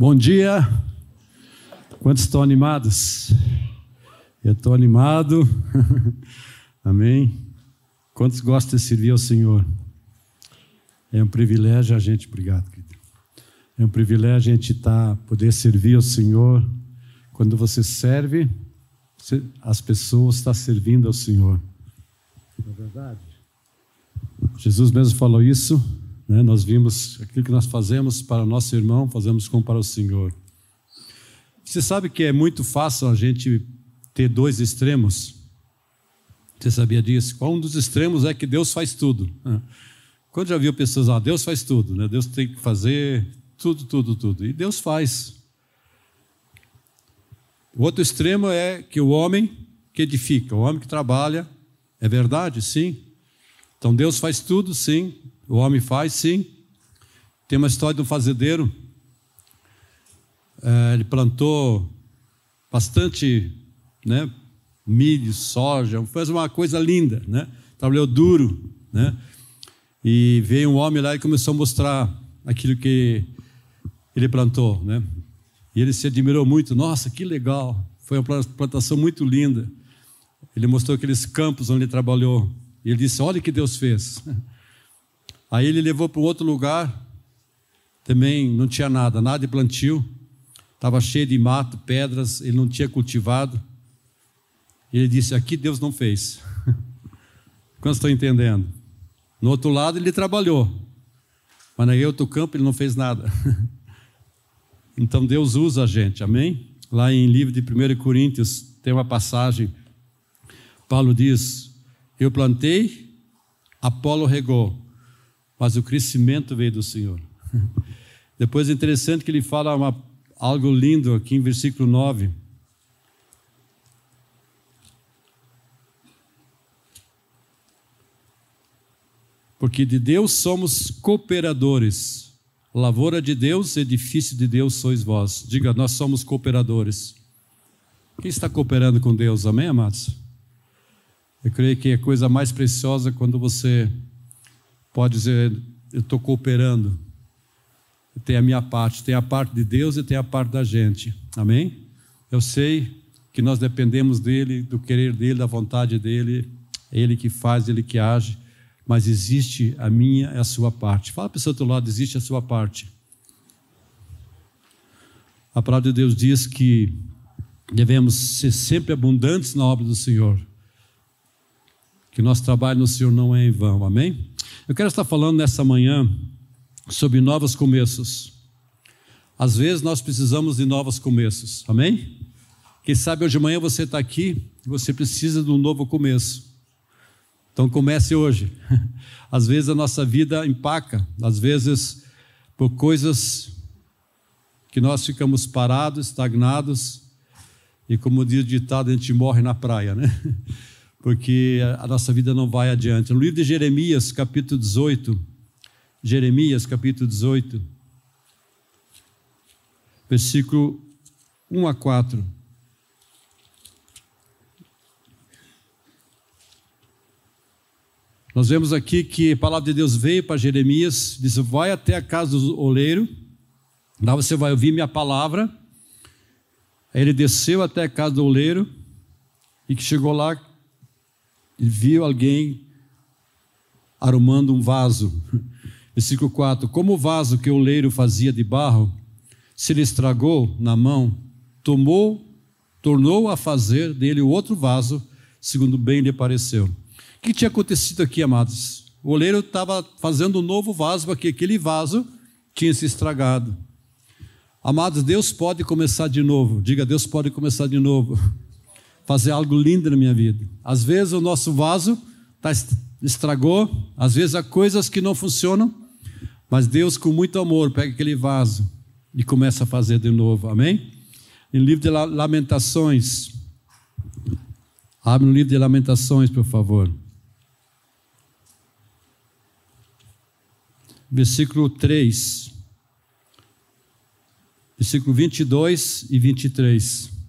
Bom dia. Quantos estão animados? Eu estou animado. Amém. Quantos gostam de servir ao Senhor? É um privilégio a gente, obrigado, querido. É um privilégio a gente tá, poder servir ao Senhor. Quando você serve, as pessoas estão servindo ao Senhor. Não é verdade? Jesus mesmo falou isso né? Nós vimos aquilo que nós fazemos para o nosso irmão, fazemos como para o Senhor. Você sabe que é muito fácil a gente ter dois extremos? Você sabia disso? Qual um dos extremos é que Deus faz tudo. Quando já viu pessoas, ah, Deus faz tudo, né? Deus tem que fazer tudo, tudo, tudo. E Deus faz. O outro extremo é que o homem que edifica, o homem que trabalha, é verdade, sim. Então Deus faz tudo, sim. O homem faz, sim. Tem uma história de um fazendeiro. É, ele plantou bastante né, milho, soja, fez uma coisa linda, né? Trabalhou duro, né? E veio um homem lá e começou a mostrar aquilo que ele plantou, né? E ele se admirou muito. Nossa, que legal! Foi uma plantação muito linda. Ele mostrou aqueles campos onde ele trabalhou. E ele disse: Olha o que Deus fez. Aí ele levou para outro lugar, também não tinha nada, nada de plantio, estava cheio de mato, pedras, ele não tinha cultivado. Ele disse: Aqui Deus não fez. Quantos estão entendendo? No outro lado ele trabalhou, mas no outro campo ele não fez nada. Então Deus usa a gente, amém? Lá em livro de 1 Coríntios tem uma passagem, Paulo diz: Eu plantei, Apolo regou, mas o crescimento veio do Senhor. Depois é interessante que ele fala uma, algo lindo aqui em versículo 9. Porque de Deus somos cooperadores. Lavoura de Deus, edifício de Deus sois vós. Diga, nós somos cooperadores. Quem está cooperando com Deus? Amém, amados? Eu creio que é a coisa mais preciosa quando você pode dizer: eu estou cooperando. Tem a minha parte, tem a parte de Deus e tem a parte da gente. Amém? Eu sei que nós dependemos dele, do querer dele, da vontade dele. É ele que faz, ele que age. Mas existe a minha e a sua parte. Fala para o seu outro lado: existe a sua parte. A palavra de Deus diz que devemos ser sempre abundantes na obra do Senhor. Que nosso trabalho no Senhor não é em vão. Amém? Eu quero estar falando nessa manhã sobre novos começos. Às vezes nós precisamos de novos começos, amém? Quem sabe hoje de manhã você está aqui e você precisa de um novo começo. Então comece hoje. Às vezes a nossa vida empaca, às vezes por coisas que nós ficamos parados, estagnados, e como diz o ditado, a gente morre na praia, né? porque a nossa vida não vai adiante. No livro de Jeremias, capítulo 18, Jeremias, capítulo 18, versículo 1 a 4. Nós vemos aqui que a palavra de Deus veio para Jeremias, disse: Vai até a casa do oleiro, lá você vai ouvir minha palavra. Aí ele desceu até a casa do oleiro, e que chegou lá, e viu alguém arrumando um vaso. Versículo 4: Como o vaso que o leiro fazia de barro se lhe estragou na mão, tomou, tornou a fazer dele outro vaso, segundo bem lhe pareceu. O que tinha acontecido aqui, amados? O oleiro estava fazendo um novo vaso, porque aquele vaso tinha se estragado. Amados, Deus pode começar de novo. Diga, Deus pode começar de novo fazer algo lindo na minha vida. Às vezes o nosso vaso tá, estragou, às vezes há coisas que não funcionam, mas Deus, com muito amor, pega aquele vaso e começa a fazer de novo. Amém? Em livro de Lamentações, abre no livro de Lamentações, por favor. Versículo 3. Versículo 22 e 23.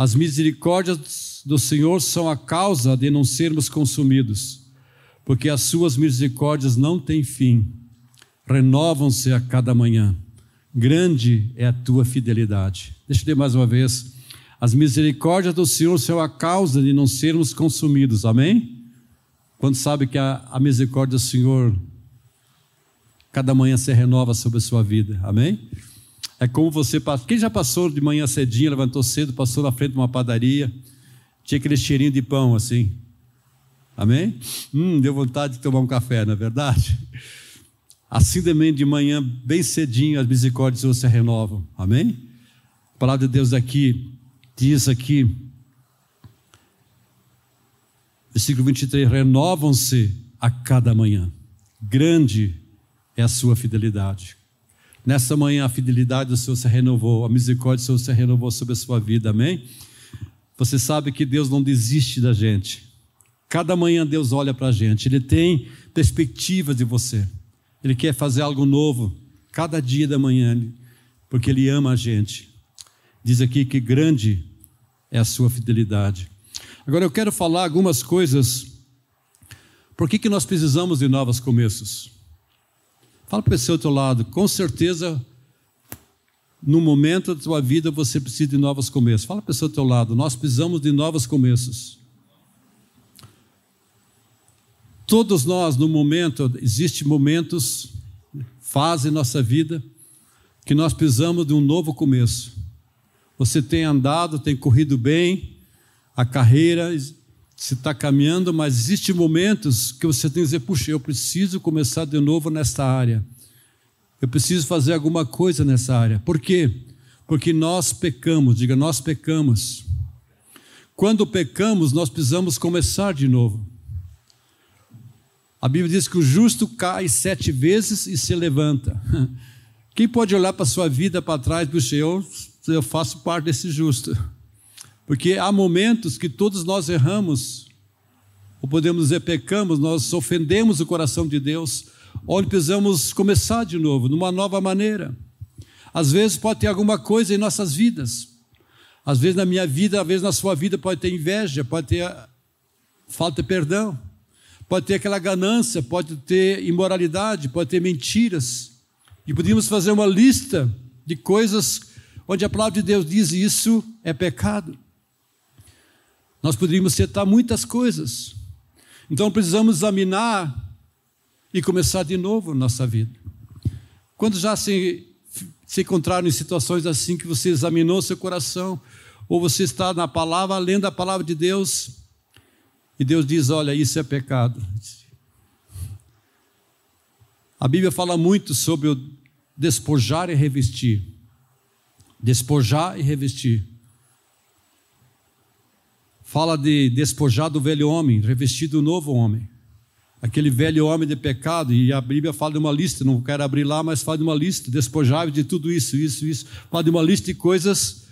As misericórdias do Senhor são a causa de não sermos consumidos, porque as suas misericórdias não têm fim, renovam-se a cada manhã. grande é a tua fidelidade. Deixa eu ler mais uma vez. As misericórdias do Senhor são a causa de não sermos consumidos, amém? Quando sabe que a, a misericórdia do Senhor cada manhã se renova sobre a sua vida, amém? É como você passa. Quem já passou de manhã cedinho, levantou cedo, passou na frente de uma padaria, tinha aquele cheirinho de pão assim. Amém? Hum, deu vontade de tomar um café, não é verdade? Assim também de manhã, bem cedinho, as misericórdias se renovam. Amém? A palavra de Deus aqui diz aqui, versículo 23, renovam-se a cada manhã. Grande é a sua fidelidade. Nessa manhã a fidelidade do Senhor se renovou, a misericórdia do Senhor se renovou sobre a sua vida, amém? Você sabe que Deus não desiste da gente. Cada manhã Deus olha para a gente, Ele tem perspectiva de você. Ele quer fazer algo novo cada dia da manhã, porque Ele ama a gente. Diz aqui que grande é a sua fidelidade. Agora eu quero falar algumas coisas. Por que, que nós precisamos de novos começos? Fala para seu outro lado, com certeza, no momento da sua vida você precisa de novos começos. Fala para seu outro lado, nós precisamos de novos começos. Todos nós, no momento, existem momentos, fase nossa vida, que nós precisamos de um novo começo. Você tem andado, tem corrido bem, a carreira se está caminhando, mas existem momentos que você tem que dizer: puxa, eu preciso começar de novo nesta área. Eu preciso fazer alguma coisa nessa área. Por quê? Porque nós pecamos, diga, nós pecamos. Quando pecamos, nós precisamos começar de novo. A Bíblia diz que o justo cai sete vezes e se levanta. Quem pode olhar para a sua vida para trás e dizer, eu, eu faço parte desse justo? Porque há momentos que todos nós erramos, ou podemos dizer pecamos, nós ofendemos o coração de Deus, onde precisamos começar de novo, numa nova maneira. Às vezes pode ter alguma coisa em nossas vidas. Às vezes na minha vida, às vezes na sua vida pode ter inveja, pode ter falta de perdão pode ter aquela ganância, pode ter imoralidade, pode ter mentiras. E podíamos fazer uma lista de coisas onde a palavra de Deus diz isso é pecado. Nós poderíamos citar muitas coisas. Então precisamos examinar e começar de novo nossa vida. Quando já se, se encontraram em situações assim que você examinou seu coração, ou você está na palavra, lendo a palavra de Deus, e Deus diz: olha, isso é pecado. A Bíblia fala muito sobre o despojar e revestir. Despojar e revestir. Fala de despojar do velho homem, revestir do novo homem. Aquele velho homem de pecado, e a Bíblia fala de uma lista, não quero abrir lá, mas fala de uma lista, despojar de tudo isso, isso, isso. Fala de uma lista de coisas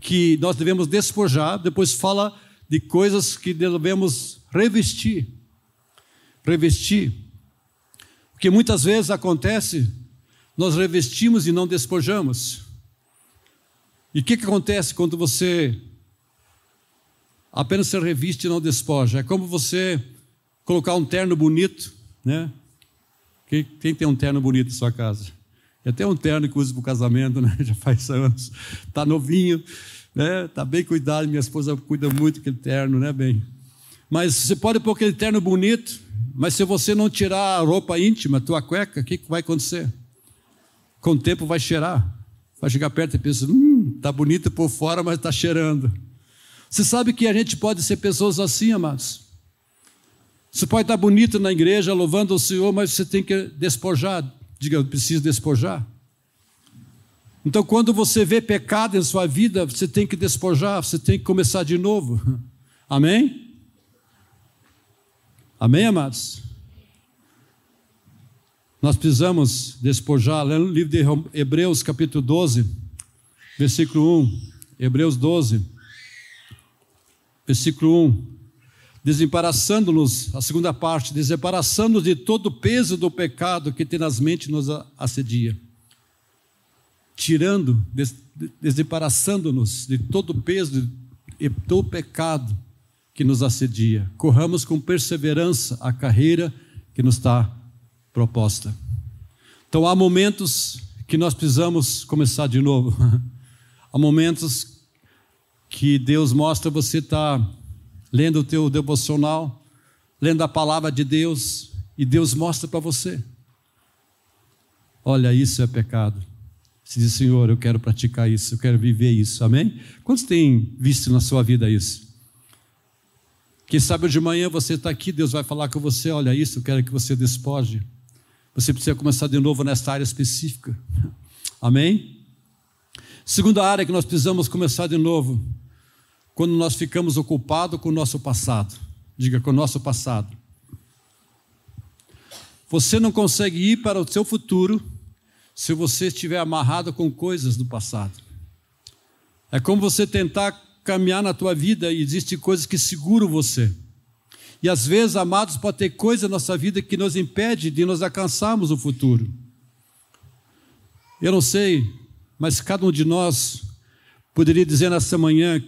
que nós devemos despojar, depois fala de coisas que devemos revestir. Revestir. Porque muitas vezes acontece, nós revestimos e não despojamos. E o que, que acontece quando você apenas se reviste e não despoja? É como você colocar um terno bonito, né? Quem, quem tem um terno bonito em sua casa? E até um terno que usa para o casamento, né? Já faz anos. Está novinho né? Tá bem cuidado, minha esposa cuida muito daquele terno, né, bem? Mas você pode pôr aquele terno bonito, mas se você não tirar a roupa íntima, tua cueca, o que, que vai acontecer? Com o tempo vai cheirar. Vai chegar perto e pensa, hum, tá bonito por fora, mas está cheirando. Você sabe que a gente pode ser pessoas assim, amados. Você pode estar bonito na igreja, louvando o Senhor, mas você tem que despojar. Diga, eu preciso despojar. Então, quando você vê pecado em sua vida, você tem que despojar, você tem que começar de novo. Amém? Amém, amados? Nós precisamos despojar, lendo o livro de Hebreus, capítulo 12, versículo 1. Hebreus 12, versículo 1. Desembaraçando-nos, a segunda parte, desembaraçando-nos de todo o peso do pecado que tenazmente nos assedia tirando, desembaraçando-nos de todo o peso e todo o pecado que nos assedia. Corramos com perseverança a carreira que nos está proposta. Então há momentos que nós precisamos começar de novo. Há momentos que Deus mostra você estar tá lendo o teu devocional, lendo a palavra de Deus, e Deus mostra para você. Olha, isso é pecado. Você diz, Senhor, eu quero praticar isso, eu quero viver isso, amém? Quantos têm visto na sua vida isso? Quem sabe de manhã você está aqui, Deus vai falar com você: olha, isso eu quero que você despoje. Você precisa começar de novo nessa área específica, amém? Segunda área que nós precisamos começar de novo, quando nós ficamos ocupados com o nosso passado. Diga, com o nosso passado. Você não consegue ir para o seu futuro se você estiver amarrado com coisas do passado. É como você tentar caminhar na tua vida e existem coisas que seguram você. E às vezes, amados, pode ter coisa na nossa vida que nos impede de nos alcançarmos o futuro. Eu não sei, mas cada um de nós poderia dizer nessa manhã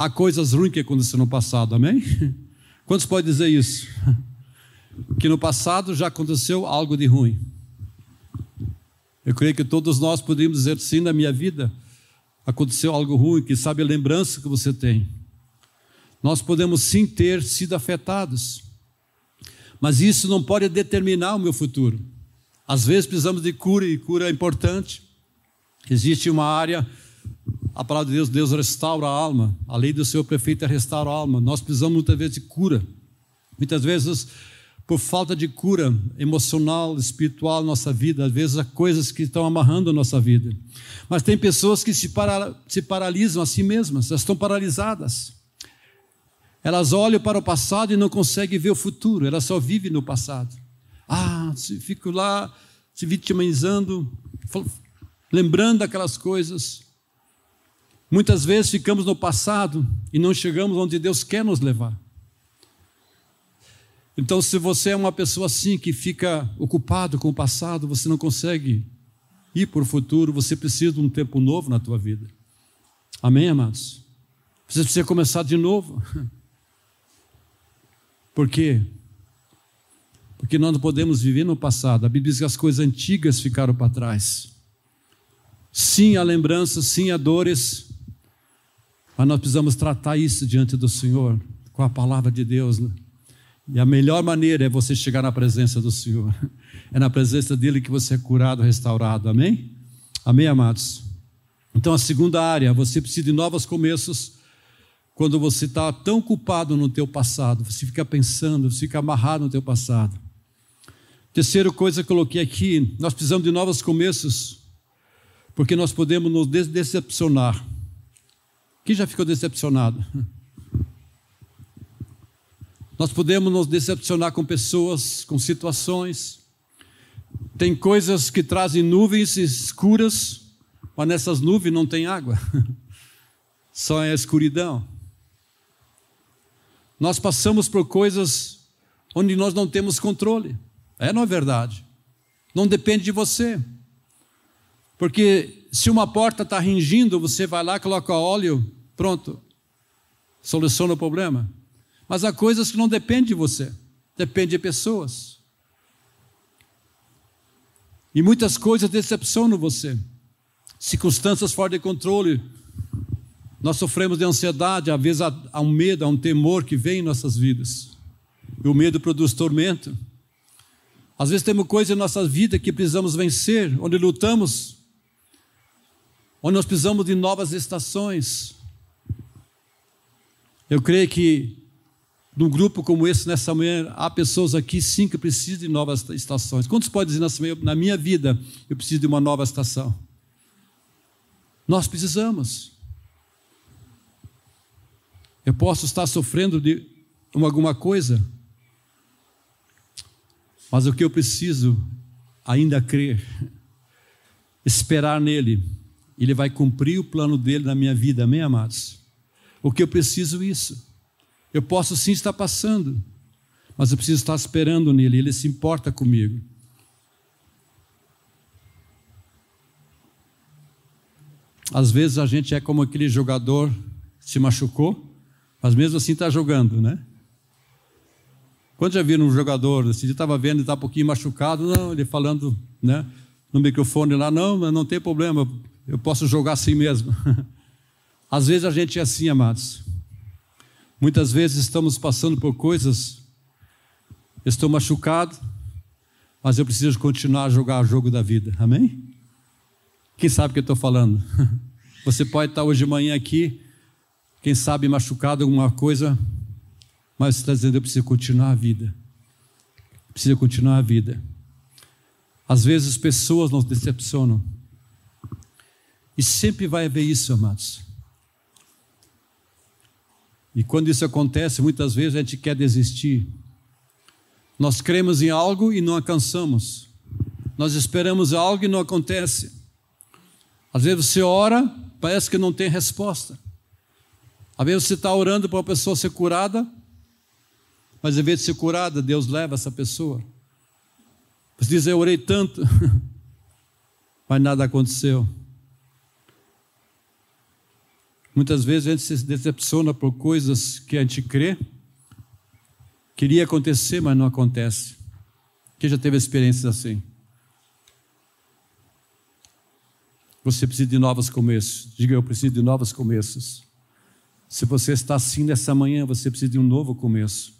há coisas ruins que aconteceram no passado, amém? Quantos podem dizer isso? Que no passado já aconteceu algo de ruim. Eu creio que todos nós poderíamos dizer sim, na minha vida aconteceu algo ruim, que sabe a lembrança que você tem. Nós podemos sim ter sido afetados, mas isso não pode determinar o meu futuro. Às vezes precisamos de cura e cura é importante. Existe uma área, a palavra de Deus, Deus restaura a alma, a lei do Senhor perfeito é restaurar a alma. Nós precisamos muitas vezes de cura. Muitas vezes por falta de cura emocional, espiritual nossa vida, às vezes há coisas que estão amarrando a nossa vida. Mas tem pessoas que se, para, se paralisam a si mesmas, elas estão paralisadas. Elas olham para o passado e não conseguem ver o futuro, elas só vivem no passado. Ah, fico lá se vitimizando, lembrando daquelas coisas. Muitas vezes ficamos no passado e não chegamos onde Deus quer nos levar. Então, se você é uma pessoa assim que fica ocupado com o passado, você não consegue ir para o futuro, você precisa de um tempo novo na tua vida. Amém, amados? Você precisa começar de novo. Por quê? Porque nós não podemos viver no passado. A Bíblia diz que as coisas antigas ficaram para trás. Sim, há lembranças, sim, há dores, mas nós precisamos tratar isso diante do Senhor, com a palavra de Deus. Né? E a melhor maneira é você chegar na presença do Senhor. É na presença dele que você é curado, restaurado. Amém? Amém, amados? Então, a segunda área, você precisa de novos começos. Quando você está tão culpado no teu passado, você fica pensando, você fica amarrado no teu passado. Terceira coisa que coloquei aqui, nós precisamos de novos começos, porque nós podemos nos decepcionar. Quem já ficou decepcionado? Nós podemos nos decepcionar com pessoas, com situações. Tem coisas que trazem nuvens escuras, mas nessas nuvens não tem água, só é a escuridão. Nós passamos por coisas onde nós não temos controle. É, não é verdade? Não depende de você. Porque se uma porta está ringindo, você vai lá, coloca óleo, pronto, soluciona o problema. Mas há coisas que não dependem de você, depende de pessoas. E muitas coisas decepcionam você. Circunstâncias fora de controle. Nós sofremos de ansiedade, às vezes há um medo, há um temor que vem em nossas vidas. E o medo produz tormento. Às vezes temos coisas em nossa vida que precisamos vencer, onde lutamos, onde nós precisamos de novas estações. Eu creio que num grupo como esse, nessa manhã, há pessoas aqui sim que precisam de novas estações. Quantos podem dizer nessa na minha vida, eu preciso de uma nova estação? Nós precisamos. Eu posso estar sofrendo de alguma coisa, mas o que eu preciso ainda crer, esperar nele, ele vai cumprir o plano dele na minha vida, amém, amados? O que eu preciso é isso. Eu posso sim estar passando, mas eu preciso estar esperando nele, ele se importa comigo. Às vezes a gente é como aquele jogador que se machucou, mas mesmo assim está jogando, né? Quando já viram um jogador, assim, estava vendo, está um pouquinho machucado, não, ele falando, né? no microfone lá, não, não tem problema, eu posso jogar assim mesmo. Às vezes a gente é assim, amados. Muitas vezes estamos passando por coisas, estou machucado, mas eu preciso continuar a jogar o jogo da vida, amém? Quem sabe o que eu estou falando? Você pode estar hoje de manhã aqui, quem sabe machucado alguma coisa, mas você está dizendo: eu preciso continuar a vida. Preciso continuar a vida. Às vezes pessoas nos decepcionam. E sempre vai haver isso, amados. E quando isso acontece, muitas vezes a gente quer desistir. Nós cremos em algo e não alcançamos. Nós esperamos algo e não acontece. Às vezes você ora, parece que não tem resposta. Às vezes você está orando para uma pessoa ser curada, mas em vez de ser curada, Deus leva essa pessoa. Você diz, eu orei tanto, mas nada aconteceu. Muitas vezes a gente se decepciona por coisas que a gente crê, queria acontecer, mas não acontece. Quem já teve experiências assim? Você precisa de novos começos. Diga, eu preciso de novos começos. Se você está assim nessa manhã, você precisa de um novo começo.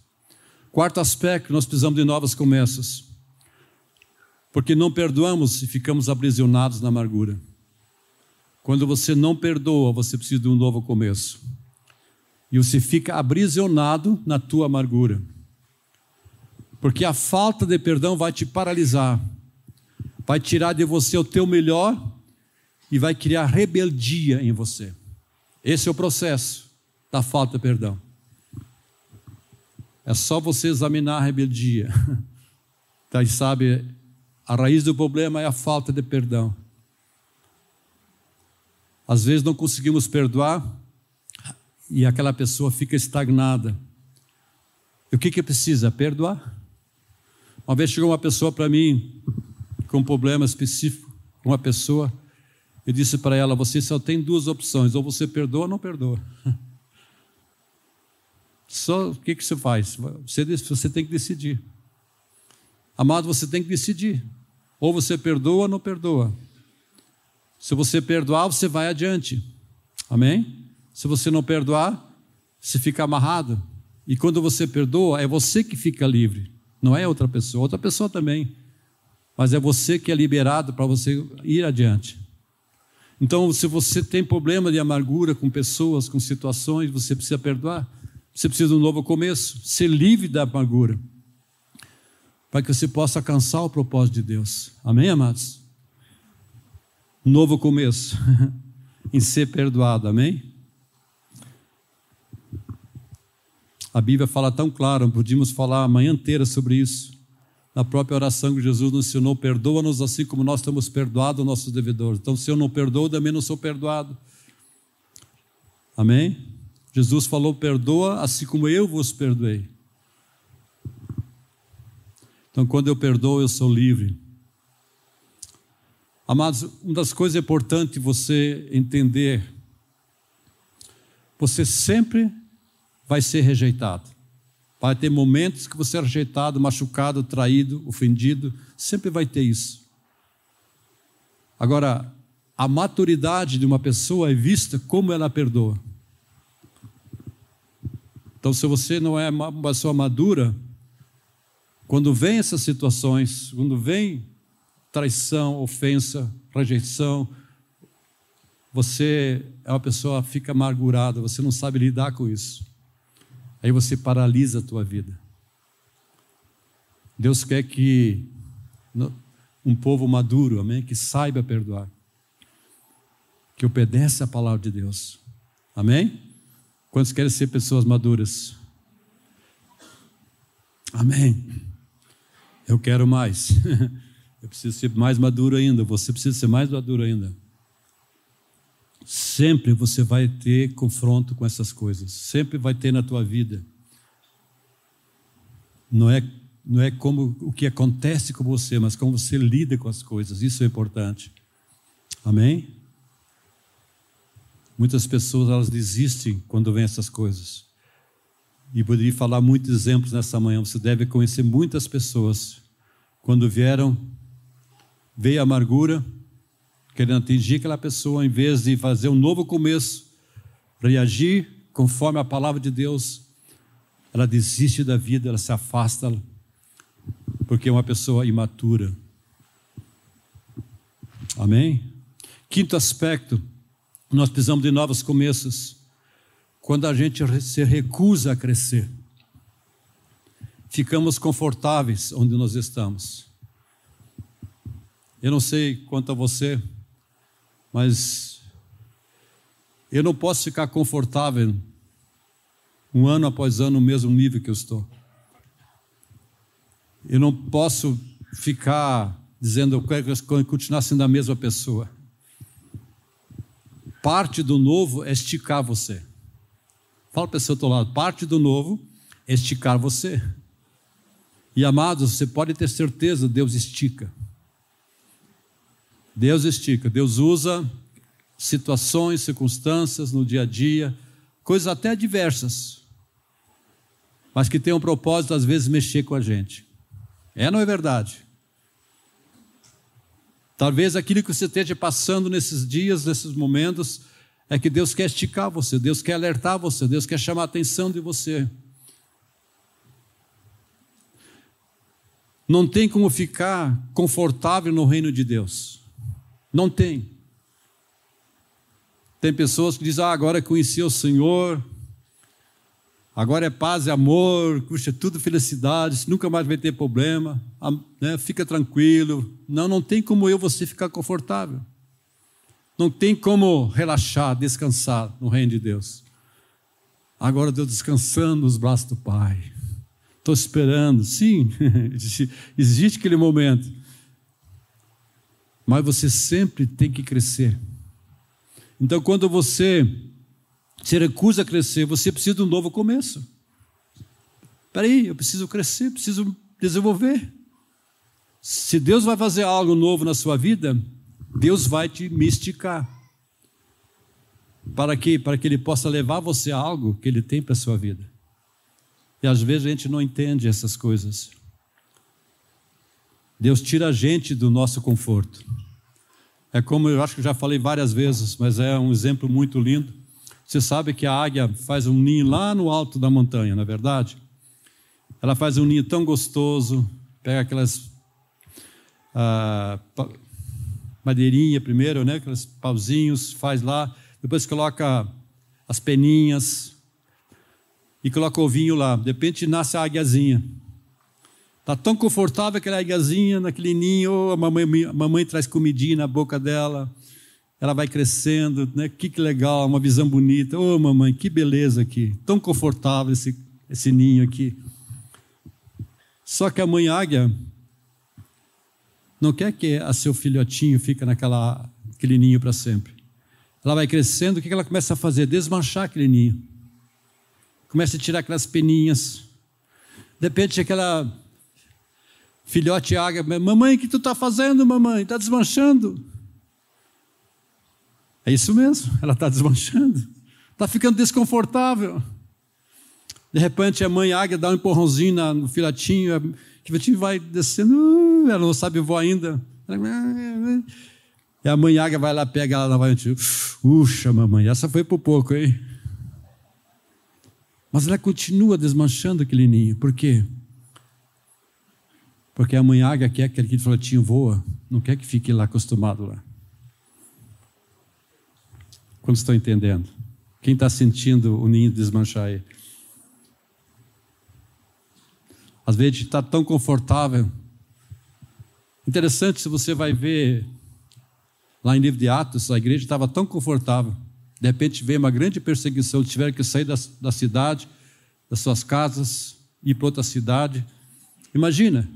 Quarto aspecto, nós precisamos de novos começos. Porque não perdoamos e ficamos aprisionados na amargura. Quando você não perdoa, você precisa de um novo começo. E você fica aprisionado na tua amargura. Porque a falta de perdão vai te paralisar, vai tirar de você o teu melhor e vai criar rebeldia em você. Esse é o processo da falta de perdão. É só você examinar a rebeldia. Então, sabe, a raiz do problema é a falta de perdão. Às vezes não conseguimos perdoar e aquela pessoa fica estagnada. E o que que precisa? Perdoar. Uma vez chegou uma pessoa para mim com um problema específico, uma pessoa, eu disse para ela: você só tem duas opções, ou você perdoa ou não perdoa. Só o que, que você faz? Você, você tem que decidir. Amado, você tem que decidir. Ou você perdoa ou não perdoa. Se você perdoar, você vai adiante. Amém? Se você não perdoar, você fica amarrado. E quando você perdoa, é você que fica livre, não é outra pessoa. Outra pessoa também. Mas é você que é liberado para você ir adiante. Então, se você tem problema de amargura com pessoas, com situações, você precisa perdoar. Você precisa de um novo começo, ser livre da amargura, para que você possa alcançar o propósito de Deus. Amém, amados? Novo começo, em ser perdoado, amém? A Bíblia fala tão claro, podíamos falar a manhã inteira sobre isso. Na própria oração que Jesus nos ensinou, perdoa-nos assim como nós estamos perdoados nossos devedores. Então, se eu não perdoo, também não sou perdoado. Amém? Jesus falou: perdoa assim como eu vos perdoei. Então, quando eu perdoo, eu sou livre. Amados, uma das coisas importantes você entender: você sempre vai ser rejeitado. Vai ter momentos que você é rejeitado, machucado, traído, ofendido, sempre vai ter isso. Agora, a maturidade de uma pessoa é vista como ela perdoa. Então, se você não é uma pessoa madura, quando vem essas situações, quando vem traição, ofensa, rejeição, você é uma pessoa fica amargurada, você não sabe lidar com isso. Aí você paralisa a tua vida. Deus quer que um povo maduro, amém, que saiba perdoar, que obedece a palavra de Deus. Amém? Quantos querem ser pessoas maduras? Amém. Eu quero mais. Eu preciso ser mais maduro ainda. Você precisa ser mais maduro ainda. Sempre você vai ter confronto com essas coisas. Sempre vai ter na tua vida. Não é, não é como o que acontece com você, mas como você lida com as coisas. Isso é importante. Amém? Muitas pessoas elas desistem quando vêm essas coisas. E poderia falar muitos exemplos nessa manhã. Você deve conhecer muitas pessoas quando vieram veio a amargura, querendo atingir aquela pessoa, em vez de fazer um novo começo, reagir conforme a palavra de Deus, ela desiste da vida, ela se afasta, porque é uma pessoa imatura. Amém? Quinto aspecto, nós precisamos de novos começos. Quando a gente se recusa a crescer, ficamos confortáveis onde nós estamos. Eu não sei quanto a você, mas eu não posso ficar confortável um ano após ano no mesmo nível que eu estou. Eu não posso ficar dizendo eu quero continuar sendo a mesma pessoa. Parte do novo é esticar você. Fala para o seu outro lado, parte do novo é esticar você. E amados, você pode ter certeza, Deus estica. Deus estica, Deus usa situações, circunstâncias no dia a dia, coisas até diversas, mas que tem um propósito, às vezes, mexer com a gente. É não é verdade? Talvez aquilo que você esteja passando nesses dias, nesses momentos, é que Deus quer esticar você, Deus quer alertar você, Deus quer chamar a atenção de você. Não tem como ficar confortável no reino de Deus. Não tem. Tem pessoas que dizem: ah, agora conheci o Senhor, Agora é paz e amor, custa tudo felicidade, nunca mais vai ter problema, né? fica tranquilo. Não, não tem como eu você ficar confortável. Não tem como relaxar, descansar no reino de Deus. Agora estou descansando nos braços do Pai. Estou esperando, sim, existe aquele momento. Mas você sempre tem que crescer. Então, quando você se recusa a crescer, você precisa de um novo começo. Espera aí, eu preciso crescer, preciso desenvolver. Se Deus vai fazer algo novo na sua vida, Deus vai te misticar. Para que? Para que Ele possa levar você a algo que Ele tem para a sua vida. E às vezes a gente não entende essas coisas. Deus tira a gente do nosso conforto. É como eu acho que já falei várias vezes, mas é um exemplo muito lindo. Você sabe que a águia faz um ninho lá no alto da montanha, não é verdade? Ela faz um ninho tão gostoso, pega aquelas ah, madeirinha primeiro, né? Aqueles pauzinhos, faz lá, depois coloca as peninhas e coloca o vinho lá. De repente nasce a águiazinha. Está tão confortável aquela águiazinha naquele ninho, a mamãe, a mamãe traz comidinha na boca dela ela vai crescendo, né? Que, que legal, uma visão bonita. Ô, oh, mamãe, que beleza aqui, tão confortável esse, esse ninho aqui. Só que a mãe águia não quer que a seu filhotinho fique naquela ninho para sempre. Ela vai crescendo, o que ela começa a fazer? Desmanchar aquele ninho. Começa a tirar aquelas peninhas. De repente, aquela filhote águia, mamãe, o que tu está fazendo, mamãe? Está desmanchando. É isso mesmo, ela está desmanchando, está ficando desconfortável. De repente a mãe águia dá um empurrãozinho no filatinho, o filatinho vai descendo, uh, ela não sabe voar ainda. E a mãe águia vai lá, pega ela novamente. Puxa, mamãe, essa foi por pouco, hein? Mas ela continua desmanchando aquele ninho. Por quê? Porque a mãe águia quer que aquele filatinho voa, não quer que fique lá acostumado lá. Quando estão entendendo? Quem está sentindo o ninho desmanchar aí? Às vezes está tão confortável. Interessante se você vai ver lá em livro de Atos, a igreja estava tão confortável. De repente veio uma grande perseguição, tiveram que sair da, da cidade, das suas casas, ir para outra cidade. Imagina,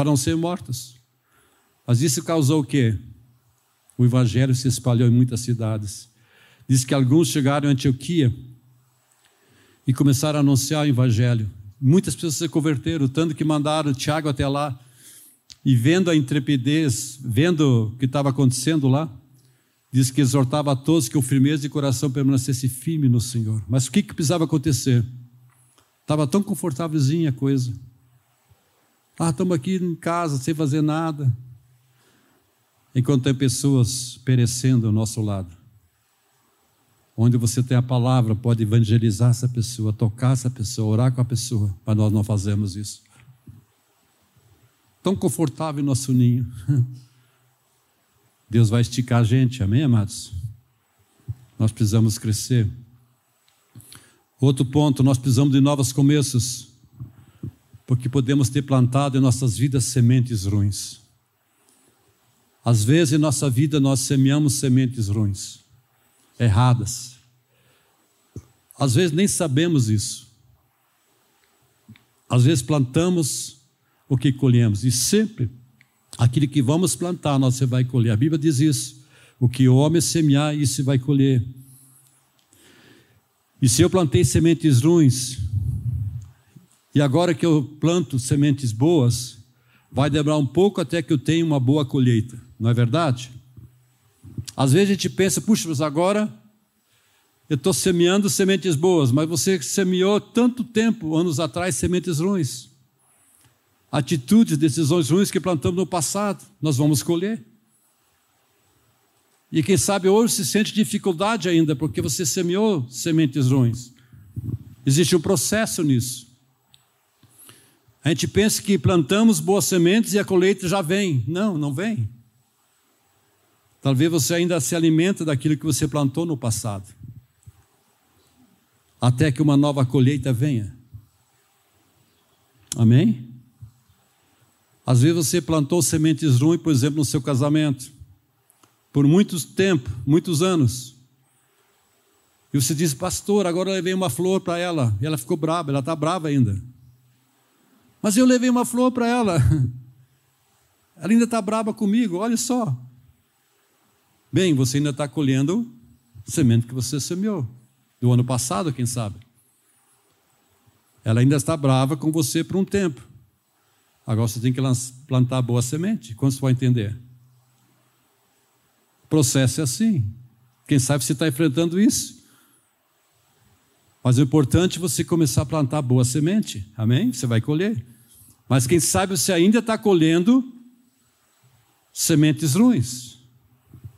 para não ser mortos. Mas isso causou o quê? o evangelho se espalhou em muitas cidades. Diz que alguns chegaram em Antioquia e começaram a anunciar o evangelho. Muitas pessoas se converteram, tanto que mandaram Tiago até lá. E vendo a intrepidez, vendo o que estava acontecendo lá, diz que exortava a todos que o firmeza de coração permanecesse firme no Senhor. Mas o que, que precisava acontecer? Estava tão confortávelzinha a coisa. Ah, estamos aqui em casa sem fazer nada. enquanto tem pessoas perecendo ao nosso lado. Onde você tem a palavra, pode evangelizar essa pessoa, tocar essa pessoa, orar com a pessoa, mas nós não fazemos isso. Tão confortável nosso ninho. Deus vai esticar a gente, amém, amados? Nós precisamos crescer. Outro ponto, nós precisamos de novos começos, porque podemos ter plantado em nossas vidas sementes ruins. Às vezes em nossa vida nós semeamos sementes ruins, erradas. Às vezes nem sabemos isso. Às vezes plantamos o que colhemos, e sempre aquilo que vamos plantar, nós você vai colher. A Bíblia diz isso. O que o homem semear, isso vai colher. E se eu plantei sementes ruins, e agora que eu planto sementes boas, vai demorar um pouco até que eu tenha uma boa colheita, não é verdade? Às vezes a gente pensa, puxa, mas agora eu estou semeando sementes boas, mas você semeou tanto tempo, anos atrás, sementes ruins atitudes, decisões ruins que plantamos no passado, nós vamos colher. E quem sabe hoje se sente dificuldade ainda, porque você semeou sementes ruins. Existe um processo nisso. A gente pensa que plantamos boas sementes e a colheita já vem. Não, não vem. Talvez você ainda se alimenta daquilo que você plantou no passado. Até que uma nova colheita venha. Amém? Às vezes você plantou sementes ruins, por exemplo, no seu casamento, por muito tempo, muitos anos. E você diz, pastor, agora eu levei uma flor para ela. E ela ficou brava, ela está brava ainda. Mas eu levei uma flor para ela. Ela ainda está brava comigo, olha só. Bem, você ainda está colhendo semente que você semeou. Do ano passado, quem sabe. Ela ainda está brava com você por um tempo. Agora você tem que plantar boa semente. Quando você vai entender? O processo é assim. Quem sabe você está enfrentando isso. Mas o importante é você começar a plantar boa semente. Amém? Você vai colher. Mas quem sabe você ainda está colhendo sementes ruins.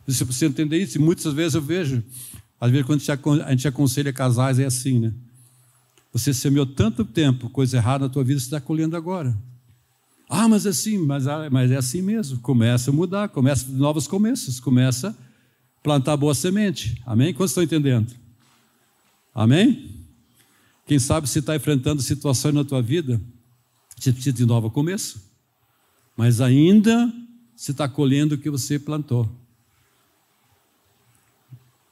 Você precisa entender isso. E muitas vezes eu vejo, às vezes quando a gente aconselha casais, é assim, né? Você semeou tanto tempo coisa errada na tua vida, você está colhendo agora. Ah, mas é assim, mas, ah, mas é assim mesmo. Começa a mudar, começa novos começos, começa a plantar boa semente. Amém? Quantos estão entendendo? Amém? Quem sabe se está enfrentando situações na tua vida, você precisa de novo começo. Mas ainda se está colhendo o que você plantou.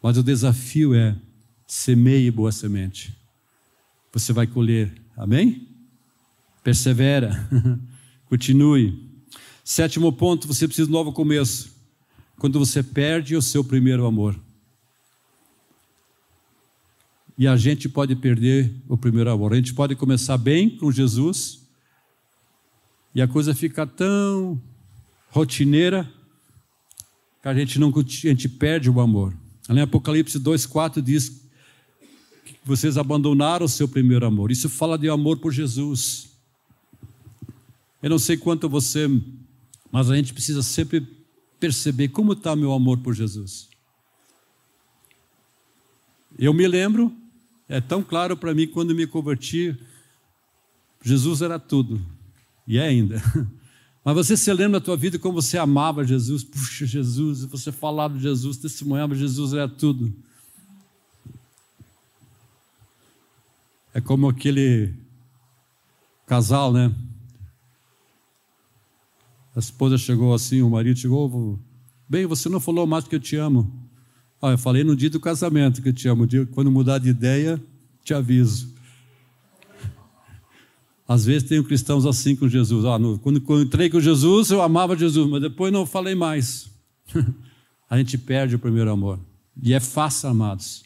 Mas o desafio é semeie boa semente. Você vai colher. Amém? Persevera. Continue. Sétimo ponto, você precisa de um novo começo. Quando você perde o seu primeiro amor. E a gente pode perder o primeiro amor. A gente pode começar bem com Jesus e a coisa fica tão rotineira que a gente não a gente perde o amor. Em Apocalipse 2:4 diz que vocês abandonaram o seu primeiro amor. Isso fala de amor por Jesus. Eu não sei quanto você, mas a gente precisa sempre perceber como está meu amor por Jesus. Eu me lembro, é tão claro para mim quando me converti, Jesus era tudo, e é ainda. Mas você se lembra da tua vida como você amava Jesus? Puxa, Jesus, você falava de Jesus, testemunhava Jesus, era tudo. É como aquele casal, né? A esposa chegou assim, o marido chegou, bem, você não falou mais que eu te amo. Ah, eu falei no dia do casamento que eu te amo. Quando mudar de ideia, te aviso. Às vezes tem cristãos assim com Jesus. Ah, no, quando, quando entrei com Jesus, eu amava Jesus, mas depois não falei mais. A gente perde o primeiro amor. E é fácil, amados.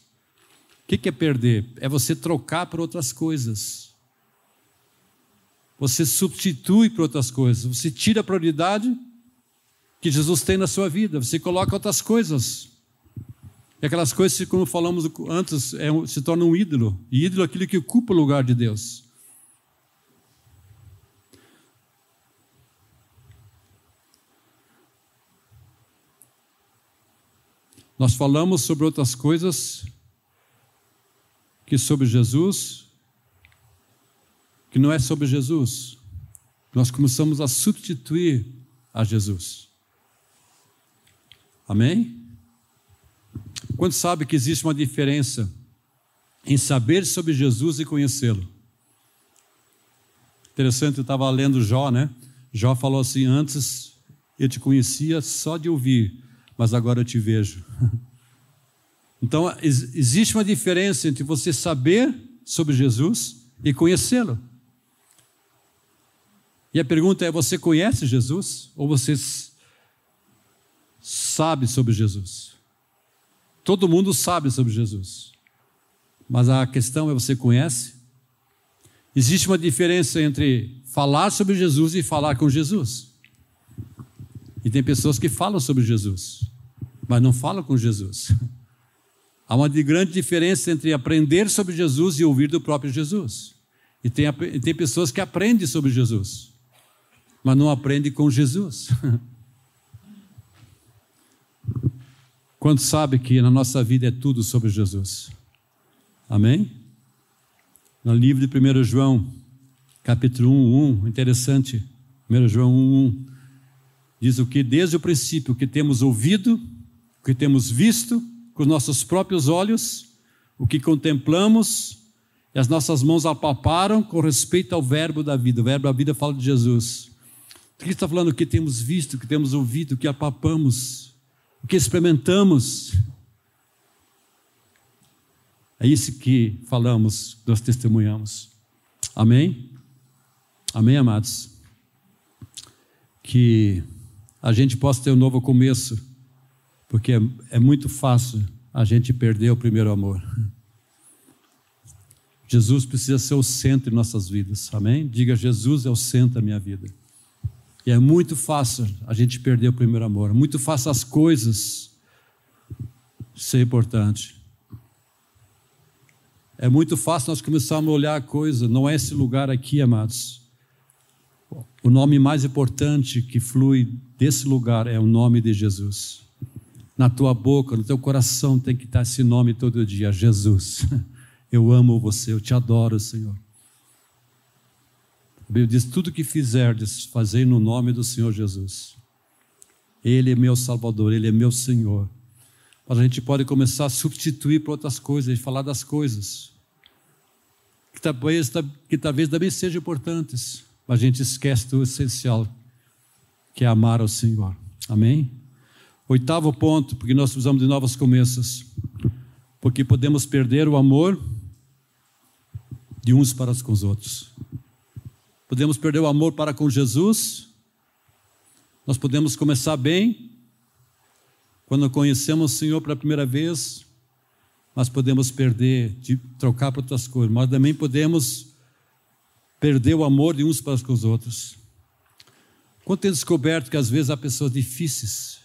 O que é perder? É você trocar por outras coisas. Você substitui por outras coisas. Você tira a prioridade que Jesus tem na sua vida. Você coloca outras coisas. E aquelas coisas, como falamos antes, é, se tornam um ídolo. E ídolo é aquilo que ocupa o lugar de Deus. Nós falamos sobre outras coisas que sobre Jesus, que não é sobre Jesus. Nós começamos a substituir a Jesus. Amém? Quando sabe que existe uma diferença em saber sobre Jesus e conhecê-lo? Interessante, eu estava lendo Jó, né? Jó falou assim: Antes eu te conhecia só de ouvir, mas agora eu te vejo. Então, existe uma diferença entre você saber sobre Jesus e conhecê-lo. E a pergunta é: você conhece Jesus ou você sabe sobre Jesus? Todo mundo sabe sobre Jesus. Mas a questão é: você conhece? Existe uma diferença entre falar sobre Jesus e falar com Jesus. E tem pessoas que falam sobre Jesus, mas não falam com Jesus. Há uma grande diferença entre aprender sobre Jesus e ouvir do próprio Jesus. E tem, tem pessoas que aprendem sobre Jesus, mas não aprendem com Jesus. Quando sabe que na nossa vida é tudo sobre Jesus? Amém? No livro de 1 João, capítulo 1, 1, interessante. 1 João 1, 1. Diz o que desde o princípio o que temos ouvido, o que temos visto com nossos próprios olhos, o que contemplamos e as nossas mãos apalparam com respeito ao verbo da vida. O verbo da vida fala de Jesus. O que está falando? O que temos visto, o que temos ouvido, o que apalpamos o que experimentamos. É isso que falamos, nós testemunhamos. Amém? Amém, amados? Que a gente possa ter um novo começo, porque é, é muito fácil a gente perder o primeiro amor. Jesus precisa ser o centro de nossas vidas, amém? Diga: Jesus é o centro da minha vida. E é muito fácil a gente perder o primeiro amor, é muito fácil as coisas ser importante. É muito fácil nós começarmos a olhar a coisa, não é esse lugar aqui, amados. O nome mais importante que flui desse lugar é o nome de Jesus. Na tua boca, no teu coração tem que estar esse nome todo dia, Jesus. Eu amo você, eu te adoro, Senhor. Bíblia diz: tudo que fizerdes, fazei no nome do Senhor Jesus. Ele é meu Salvador, Ele é meu Senhor. Mas a gente pode começar a substituir por outras coisas, falar das coisas que talvez, que talvez também sejam importantes, mas a gente esquece do essencial, que é amar ao Senhor. Amém? Oitavo ponto, porque nós precisamos de novos começos, porque podemos perder o amor de uns para com os outros. Podemos perder o amor para com Jesus. Nós podemos começar bem, quando conhecemos o Senhor pela primeira vez, mas podemos perder, de trocar por outras coisas. Mas também podemos perder o amor de uns para com os outros. Quando tem descoberto que às vezes há pessoas difíceis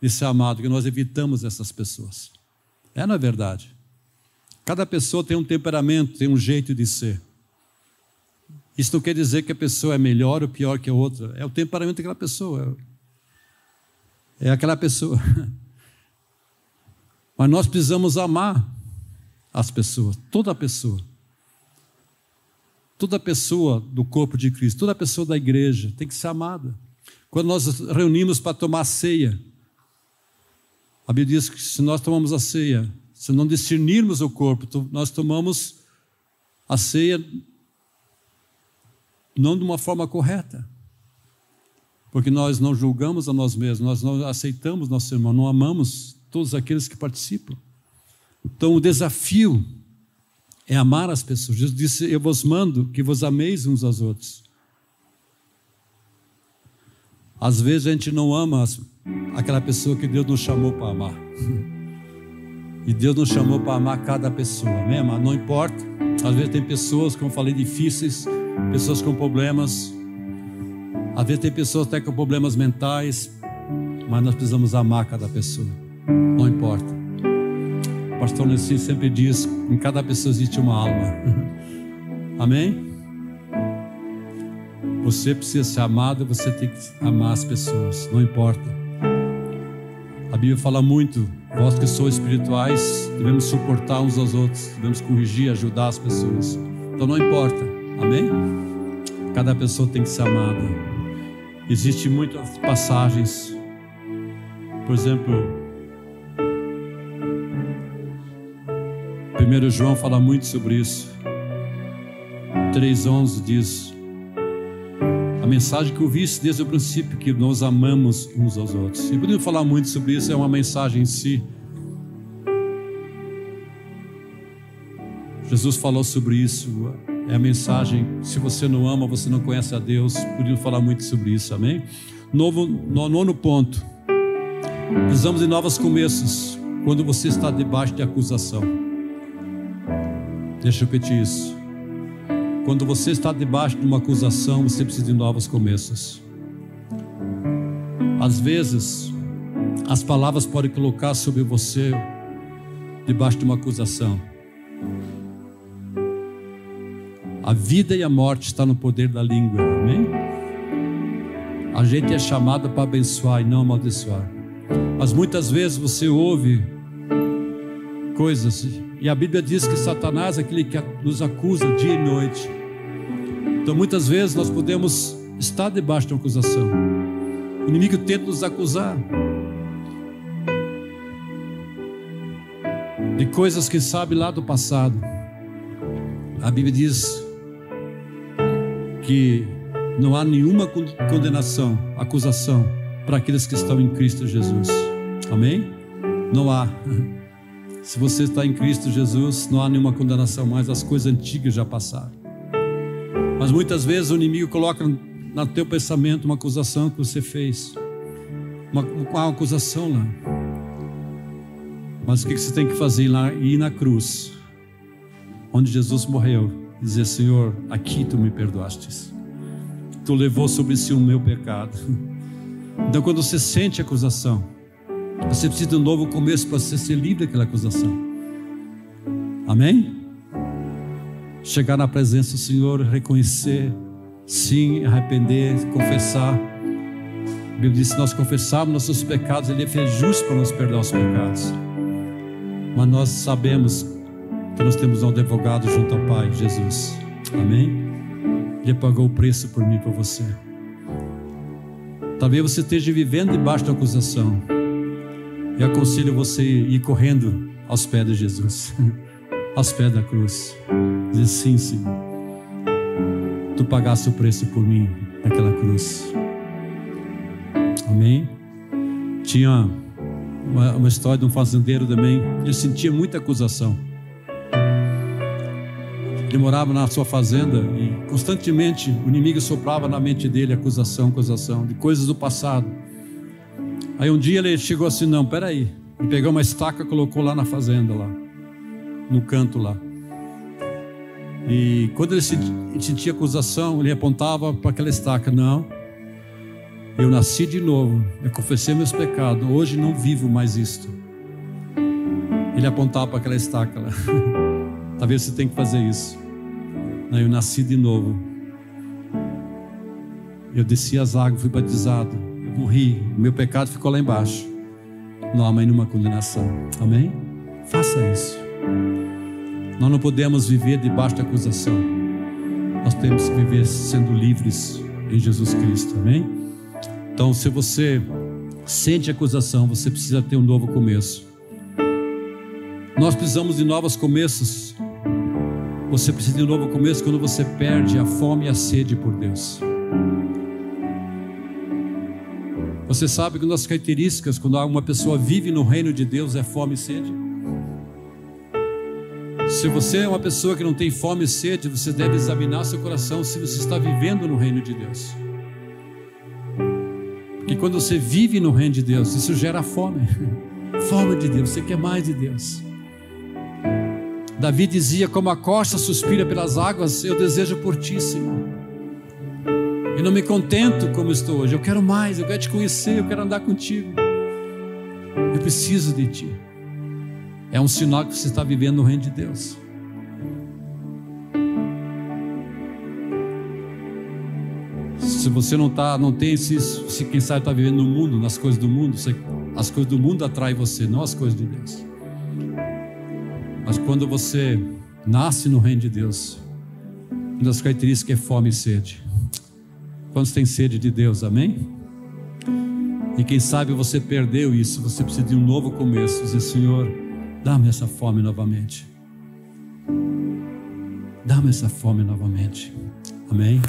de ser amado, que nós evitamos essas pessoas. É na é verdade. Cada pessoa tem um temperamento, tem um jeito de ser. Isso não quer dizer que a pessoa é melhor ou pior que a outra. É o temperamento daquela pessoa. É aquela pessoa. Mas nós precisamos amar as pessoas, toda pessoa. Toda pessoa do corpo de Cristo, toda pessoa da igreja tem que ser amada. Quando nós reunimos para tomar ceia, a Bíblia diz que se nós tomamos a ceia, se não discernirmos o corpo, nós tomamos a ceia não de uma forma correta. Porque nós não julgamos a nós mesmos, nós não aceitamos nosso irmão, não amamos todos aqueles que participam. Então o desafio é amar as pessoas. Jesus disse: Eu vos mando que vos ameis uns aos outros. Às vezes a gente não ama aquela pessoa que Deus nos chamou para amar. E Deus nos chamou para amar cada pessoa, amém? Não importa. Às vezes tem pessoas, como eu falei, difíceis, pessoas com problemas. Às vezes tem pessoas até com problemas mentais, mas nós precisamos amar cada pessoa. Não importa. O pastor Nessim sempre diz: em cada pessoa existe uma alma. Amém? Você precisa ser amado, você tem que amar as pessoas, não importa. A Bíblia fala muito Vós que sois espirituais, devemos suportar uns aos outros, devemos corrigir, ajudar as pessoas. Então não importa, amém? Cada pessoa tem que ser amada. Existem muitas passagens, por exemplo, 1 João fala muito sobre isso. 3,11 diz: A mensagem que eu vi desde o princípio, que nós amamos uns aos outros. E podemos falar muito sobre isso, é uma mensagem em si. Jesus falou sobre isso, é a mensagem. Se você não ama, você não conhece a Deus. Podemos falar muito sobre isso, amém? Novo, nono ponto. Precisamos de novos começos quando você está debaixo de acusação. Deixa eu repetir isso. Quando você está debaixo de uma acusação, você precisa de novos começos. Às vezes, as palavras podem colocar sobre você debaixo de uma acusação. A vida e a morte estão no poder da língua, amém? A gente é chamado para abençoar e não amaldiçoar. Mas muitas vezes você ouve coisas e a Bíblia diz que Satanás é aquele que nos acusa dia e noite. Então muitas vezes nós podemos estar debaixo de uma acusação. O inimigo tenta nos acusar de coisas que sabe lá do passado. A Bíblia diz que não há nenhuma condenação, acusação para aqueles que estão em Cristo Jesus. Amém? Não há. Se você está em Cristo Jesus, não há nenhuma condenação mais, as coisas antigas já passaram. Mas muitas vezes o inimigo coloca no teu pensamento uma acusação que você fez, uma, uma acusação lá. Mas o que você tem que fazer lá? Ir na cruz, onde Jesus morreu, dizer: Senhor, aqui tu me perdoastes, tu levou sobre si o meu pecado. Então, quando você sente acusação, você precisa de um novo começo para você ser livre daquela acusação. Amém? Chegar na presença do Senhor, reconhecer, sim, arrepender, confessar. A Bíblia diz: se nós confessarmos nossos pecados, Ele é justo para nos perdoar os pecados. Mas nós sabemos que nós temos um advogado junto ao Pai, Jesus. Amém? Ele pagou o preço por mim por você. Talvez você esteja vivendo debaixo da acusação. Eu aconselho você ir correndo aos pés de Jesus, aos pés da cruz. Dizer sim, Senhor. Tu pagaste o preço por mim naquela cruz. Amém? Tinha uma, uma história de um fazendeiro também. Ele sentia muita acusação. Ele morava na sua fazenda e constantemente o inimigo soprava na mente dele acusação, acusação de coisas do passado Aí um dia ele chegou assim: não, peraí. Ele pegou uma estaca, colocou lá na fazenda, lá, no canto lá. E quando ele sentia acusação, ele apontava para aquela estaca: não, eu nasci de novo, eu confessei meus pecados, hoje não vivo mais isto. Ele apontava para aquela estaca lá. Talvez você tenha que fazer isso. Eu nasci de novo. Eu desci as águas, fui batizado morri, meu pecado ficou lá embaixo. Não há mais nenhuma condenação. Amém? Faça isso. Nós não podemos viver debaixo de acusação. Nós temos que viver sendo livres em Jesus Cristo. Amém? Então, se você sente acusação, você precisa ter um novo começo. Nós precisamos de novos começos. Você precisa de um novo começo quando você perde a fome e a sede por Deus. Você sabe que uma das características quando uma pessoa vive no reino de Deus é fome e sede? Se você é uma pessoa que não tem fome e sede, você deve examinar seu coração se você está vivendo no reino de Deus. Porque quando você vive no reino de Deus, isso gera fome. Fome de Deus, você quer mais de Deus. Davi dizia: Como a costa suspira pelas águas, eu desejo por ti, Senhor. Eu não me contento como estou hoje. Eu quero mais, eu quero te conhecer, eu quero andar contigo. Eu preciso de ti. É um sinal que você está vivendo no reino de Deus. Se você não tá, não tem se, se quem sabe está vivendo no mundo, nas coisas do mundo, você As coisas do mundo atraem você, não as coisas de Deus. Mas quando você nasce no reino de Deus, uma das características é fome e sede. Quantos têm sede de Deus, amém? E quem sabe você perdeu isso, você precisa de um novo começo. Dizer, Senhor, dá-me essa fome novamente. Dá-me essa fome novamente. Amém?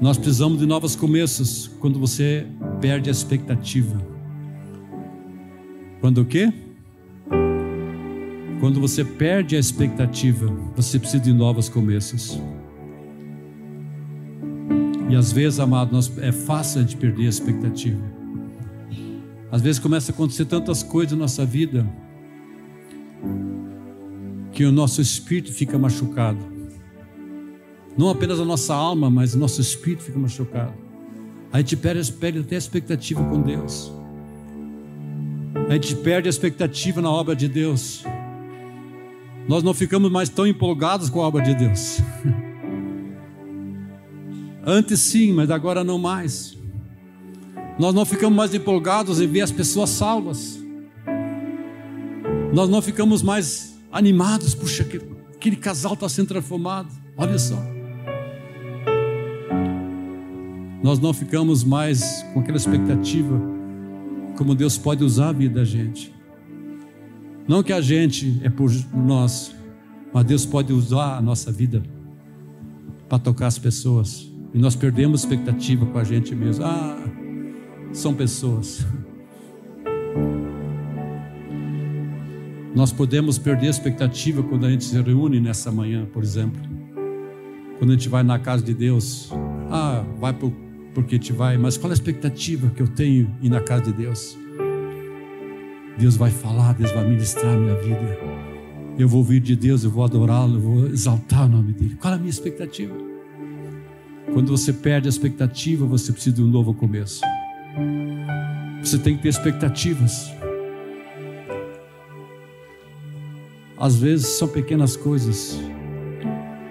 Nós precisamos de novos começos quando você perde a expectativa. Quando o quê? Quando você perde a expectativa, você precisa de novos começos. E às vezes, amado, nós, é fácil de perder a expectativa. Às vezes começa a acontecer tantas coisas na nossa vida que o nosso espírito fica machucado. Não apenas a nossa alma, mas o nosso espírito fica machucado. A gente perde, perde até a expectativa com Deus. A gente perde a expectativa na obra de Deus nós não ficamos mais tão empolgados com a obra de Deus. Antes sim, mas agora não mais. Nós não ficamos mais empolgados em ver as pessoas salvas. Nós não ficamos mais animados, puxa, aquele casal está sendo transformado. Olha só. Nós não ficamos mais com aquela expectativa como Deus pode usar a vida da gente. Não que a gente é por nós, mas Deus pode usar a nossa vida para tocar as pessoas. E nós perdemos expectativa com a gente mesmo. Ah, são pessoas. Nós podemos perder expectativa quando a gente se reúne nessa manhã, por exemplo. Quando a gente vai na casa de Deus. Ah, vai por, porque te vai, mas qual a expectativa que eu tenho ir na casa de Deus? Deus vai falar, Deus vai ministrar a minha vida. Eu vou ouvir de Deus, eu vou adorá-lo, eu vou exaltar o nome dele. Qual é a minha expectativa? Quando você perde a expectativa, você precisa de um novo começo. Você tem que ter expectativas. Às vezes são pequenas coisas,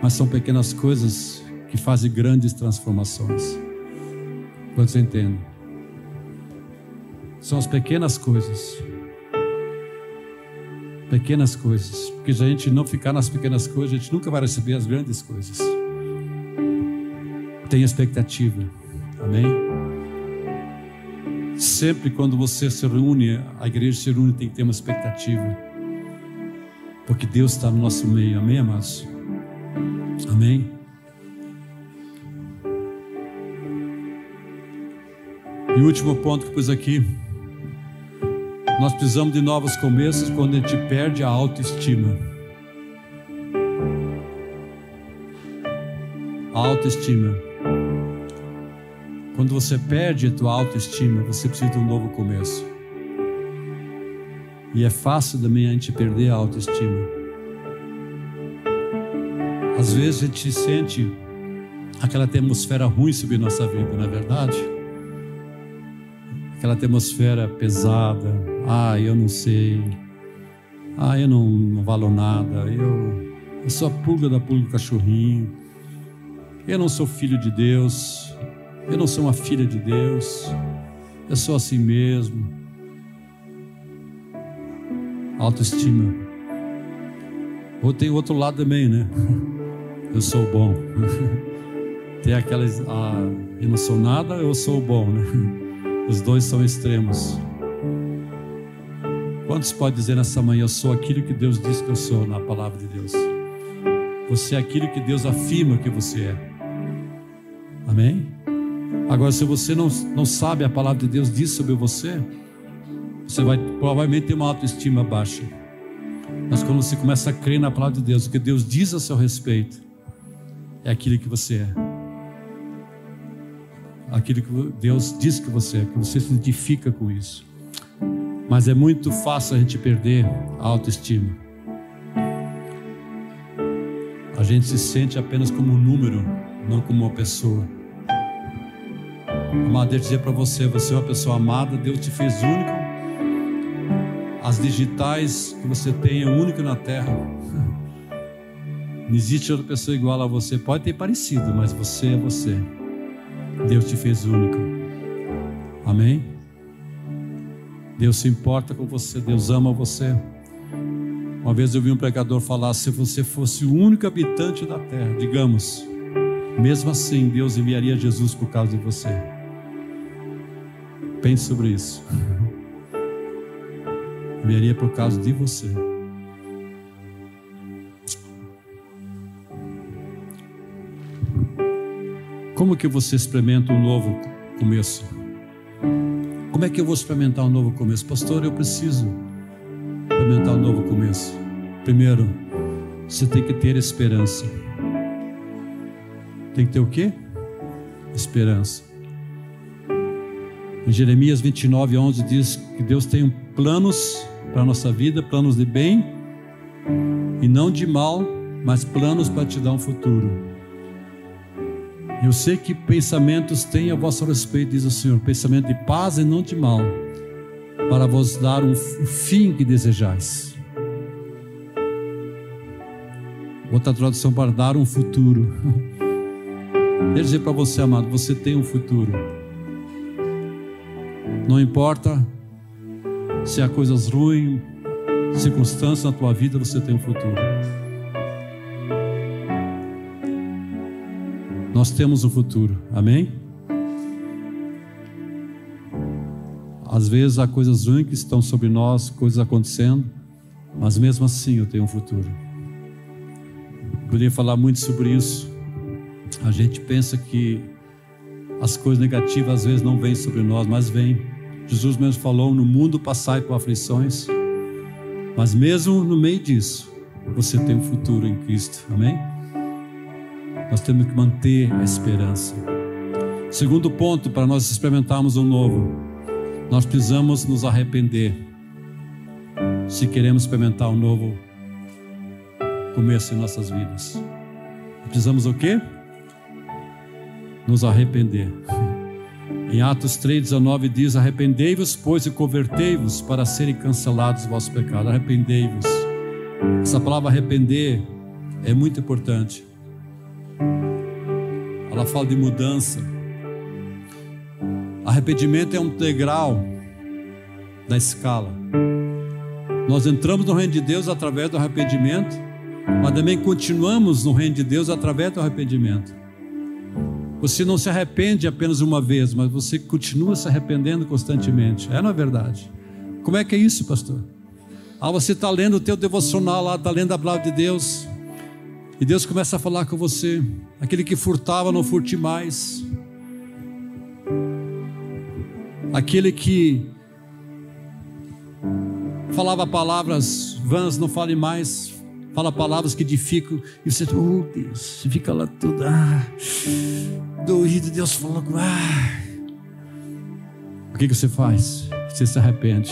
mas são pequenas coisas que fazem grandes transformações. Quando você entende? São as pequenas coisas pequenas coisas, porque se a gente não ficar nas pequenas coisas, a gente nunca vai receber as grandes coisas. Tenha expectativa, amém? Sempre quando você se reúne, a igreja se reúne, tem que ter uma expectativa, porque Deus está no nosso meio, amém, amados? Amém? E o último ponto que pus aqui. Nós precisamos de novos começos quando a gente perde a autoestima. A autoestima. Quando você perde a tua autoestima, você precisa de um novo começo. E é fácil também a gente perder a autoestima. Às vezes a gente sente aquela atmosfera ruim sobre nossa vida, não é verdade? Aquela atmosfera pesada, ah, eu não sei. Ah, eu não, não valo nada. Eu, eu sou a pulga da pulga do cachorrinho. Eu não sou filho de Deus. Eu não sou uma filha de Deus. Eu sou assim mesmo. Autoestima. Ou tem outro lado também, né? Eu sou bom. Tem aquelas, ah, eu não sou nada, eu sou bom, né? Os dois são extremos. Quantos podem dizer nessa manhã, eu sou aquilo que Deus diz que eu sou na palavra de Deus? Você é aquilo que Deus afirma que você é. Amém? Agora, se você não, não sabe a palavra de Deus diz sobre você, você vai provavelmente ter uma autoestima baixa. Mas quando você começa a crer na palavra de Deus, o que Deus diz a seu respeito, é aquilo que você é. Aquilo que Deus diz que você é, que você se identifica com isso. Mas é muito fácil a gente perder a autoestima. A gente se sente apenas como um número, não como uma pessoa. Amado, Deus dizer para você, você é uma pessoa amada, Deus te fez único. As digitais que você tem é único na terra. Não existe outra pessoa igual a você. Pode ter parecido, mas você é você. Deus te fez único. Amém? Deus se importa com você, Deus ama você. Uma vez eu vi um pregador falar: se você fosse o único habitante da terra, digamos, mesmo assim, Deus enviaria Jesus por causa de você. Pense sobre isso. Enviaria por causa de você. Como que você experimenta um novo começo? Como é que eu vou experimentar um novo começo? Pastor, eu preciso experimentar um novo começo. Primeiro, você tem que ter esperança. Tem que ter o quê? Esperança. Em Jeremias 29, 11 diz que Deus tem planos para a nossa vida, planos de bem e não de mal, mas planos para te dar um futuro. Eu sei que pensamentos têm a vosso respeito, diz o Senhor, pensamento de paz e não de mal, para vos dar um fim que desejais. Outra tradução para dar um futuro. Quer dizer para você, amado, você tem um futuro. Não importa se há coisas ruins, circunstâncias na tua vida, você tem um futuro. Nós temos um futuro, amém? Às vezes há coisas ruins que estão sobre nós, coisas acontecendo, mas mesmo assim eu tenho um futuro. Poderia falar muito sobre isso. A gente pensa que as coisas negativas às vezes não vêm sobre nós, mas vêm. Jesus mesmo falou: no mundo passai por aflições, mas mesmo no meio disso, você tem um futuro em Cristo, amém? Nós temos que manter a esperança. Segundo ponto, para nós experimentarmos o um novo, nós precisamos nos arrepender. Se queremos experimentar um novo começo em nossas vidas, precisamos o quê? Nos arrepender. Em Atos 3,19 diz: Arrependei-vos, pois, e convertei-vos para serem cancelados os vossos pecados. Arrependei-vos. Essa palavra arrepender é muito importante. Ela fala de mudança. Arrependimento é um degrau da escala. Nós entramos no reino de Deus através do arrependimento, mas também continuamos no reino de Deus através do arrependimento. Você não se arrepende apenas uma vez, mas você continua se arrependendo constantemente. É na é verdade. Como é que é isso, pastor? Ah, você está lendo o teu devocional lá, está lendo a palavra de Deus. E Deus começa a falar com você. Aquele que furtava, não furte mais. Aquele que falava palavras vãs, não fale mais. Fala palavras que edificam. E você, oh Deus, fica lá tudo. Ah, doído, Deus falou. Ah. O que, que você faz? Você se arrepende.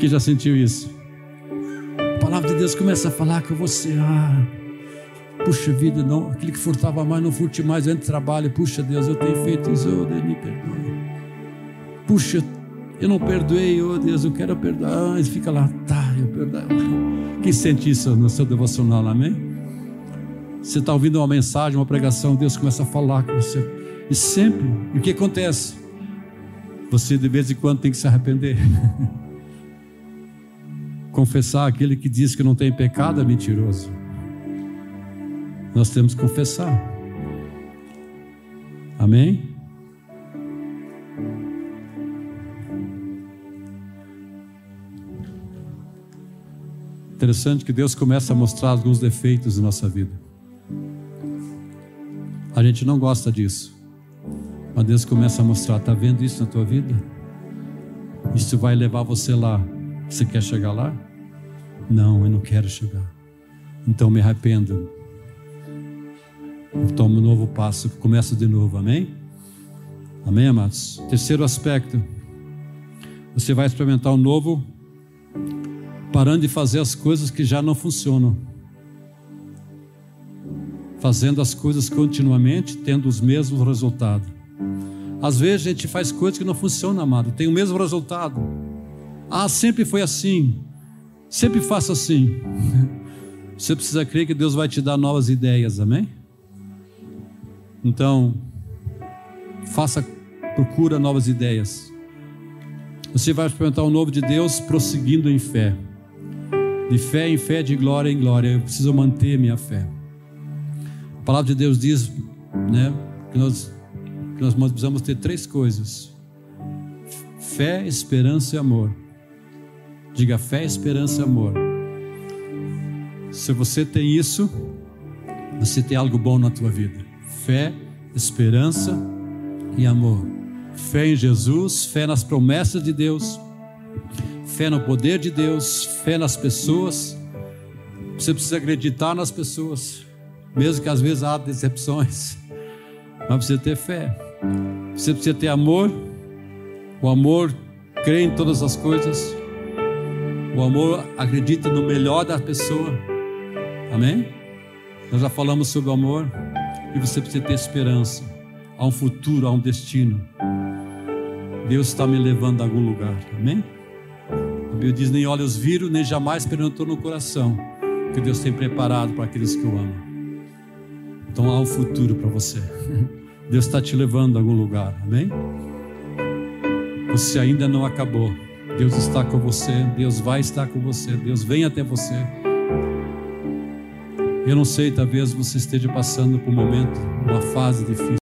Quem já sentiu isso? A palavra de Deus começa a falar com você. Ah, Puxa vida, não, aquele que furtava mais, não furte mais, entre trabalho. Puxa Deus, eu tenho feito isso, oh Deus, me perdoe. Puxa, eu não perdoei, oh Deus, eu quero perdoar. Mas fica lá, tá, eu perdoo. Quem sente isso no seu devocional, amém? Você está ouvindo uma mensagem, uma pregação, Deus começa a falar com você. E sempre, e o que acontece? Você de vez em quando tem que se arrepender. Confessar aquele que diz que não tem pecado é mentiroso. Nós temos que confessar. Amém? Interessante que Deus começa a mostrar alguns defeitos em nossa vida. A gente não gosta disso. Mas Deus começa a mostrar, está vendo isso na tua vida? Isso vai levar você lá. Você quer chegar lá? Não, eu não quero chegar. Então me arrependo toma um novo passo, começa de novo, amém? Amém, amados? Terceiro aspecto, você vai experimentar um novo, parando de fazer as coisas que já não funcionam, fazendo as coisas continuamente, tendo os mesmos resultados. Às vezes a gente faz coisas que não funcionam, amado, tem o mesmo resultado. Ah, sempre foi assim, sempre faça assim. Você precisa crer que Deus vai te dar novas ideias, amém? Então, faça, procura novas ideias. Você vai experimentar o novo de Deus prosseguindo em fé. De fé em fé, de glória em glória. Eu preciso manter minha fé. A palavra de Deus diz né, que, nós, que nós precisamos ter três coisas: fé, esperança e amor. Diga fé, esperança e amor. Se você tem isso, você tem algo bom na tua vida. Fé, esperança e amor. Fé em Jesus, fé nas promessas de Deus, fé no poder de Deus, fé nas pessoas. Você precisa acreditar nas pessoas, mesmo que às vezes há decepções, mas precisa ter fé. Você precisa ter amor. O amor crê em todas as coisas. O amor acredita no melhor da pessoa. Amém? Nós já falamos sobre o amor e você precisa ter esperança. Há um futuro, há um destino. Deus está me levando a algum lugar. Amém? A Bíblia diz: nem olhos viram, nem jamais penetrou no coração. Que Deus tem preparado para aqueles que o amam. Então há um futuro para você. Deus está te levando a algum lugar. Amém? Você ainda não acabou. Deus está com você. Deus vai estar com você. Deus vem até você. Eu não sei, talvez você esteja passando por um momento, uma fase difícil.